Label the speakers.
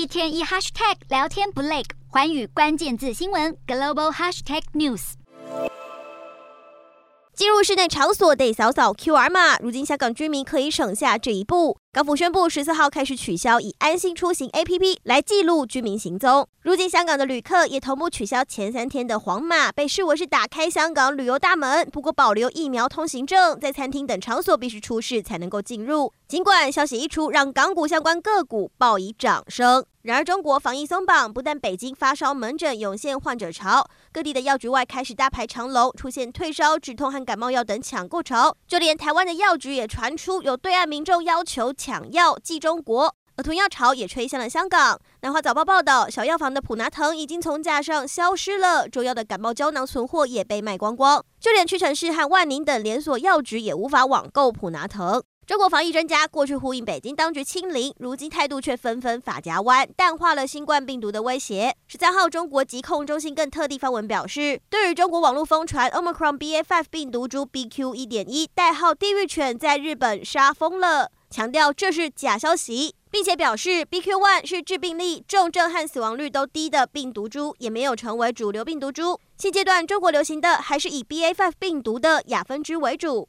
Speaker 1: 一天一 hashtag 聊天不累，环宇关键字新闻 global hashtag news。
Speaker 2: 进入室内场所得扫扫 QR 码，如今香港居民可以省下这一步。港府宣布十四号开始取消以安心出行 APP 来记录居民行踪。如今香港的旅客也同步取消前三天的黄码，被视为是打开香港旅游大门。不过保留疫苗通行证，在餐厅等场所必须出示才能够进入。尽管消息一出，让港股相关个股报以掌声。然而，中国防疫松绑，不但北京发烧门诊涌现患者潮，各地的药局外开始大排长龙，出现退烧、止痛和感冒药等抢购潮。就连台湾的药局也传出有对岸民众要求抢药寄中国，而囤药潮也吹向了香港。南华早报报道，小药房的普拿疼已经从架上消失了，中药的感冒胶囊存货也被卖光光，就连屈臣氏和万宁等连锁药局也无法网购普拿疼。中国防疫专家过去呼应北京当局清零，如今态度却纷纷发夹弯，淡化了新冠病毒的威胁。十三号，中国疾控中心更特地发文表示，对于中国网络疯传 Omicron BA.5 病毒株 BQ. 一点一代号“地狱犬”在日本杀疯了，强调这是假消息，并且表示 BQ. one 是致病力、重症和死亡率都低的病毒株，也没有成为主流病毒株。现阶段中国流行的还是以 BA.5 病毒的亚分支为主。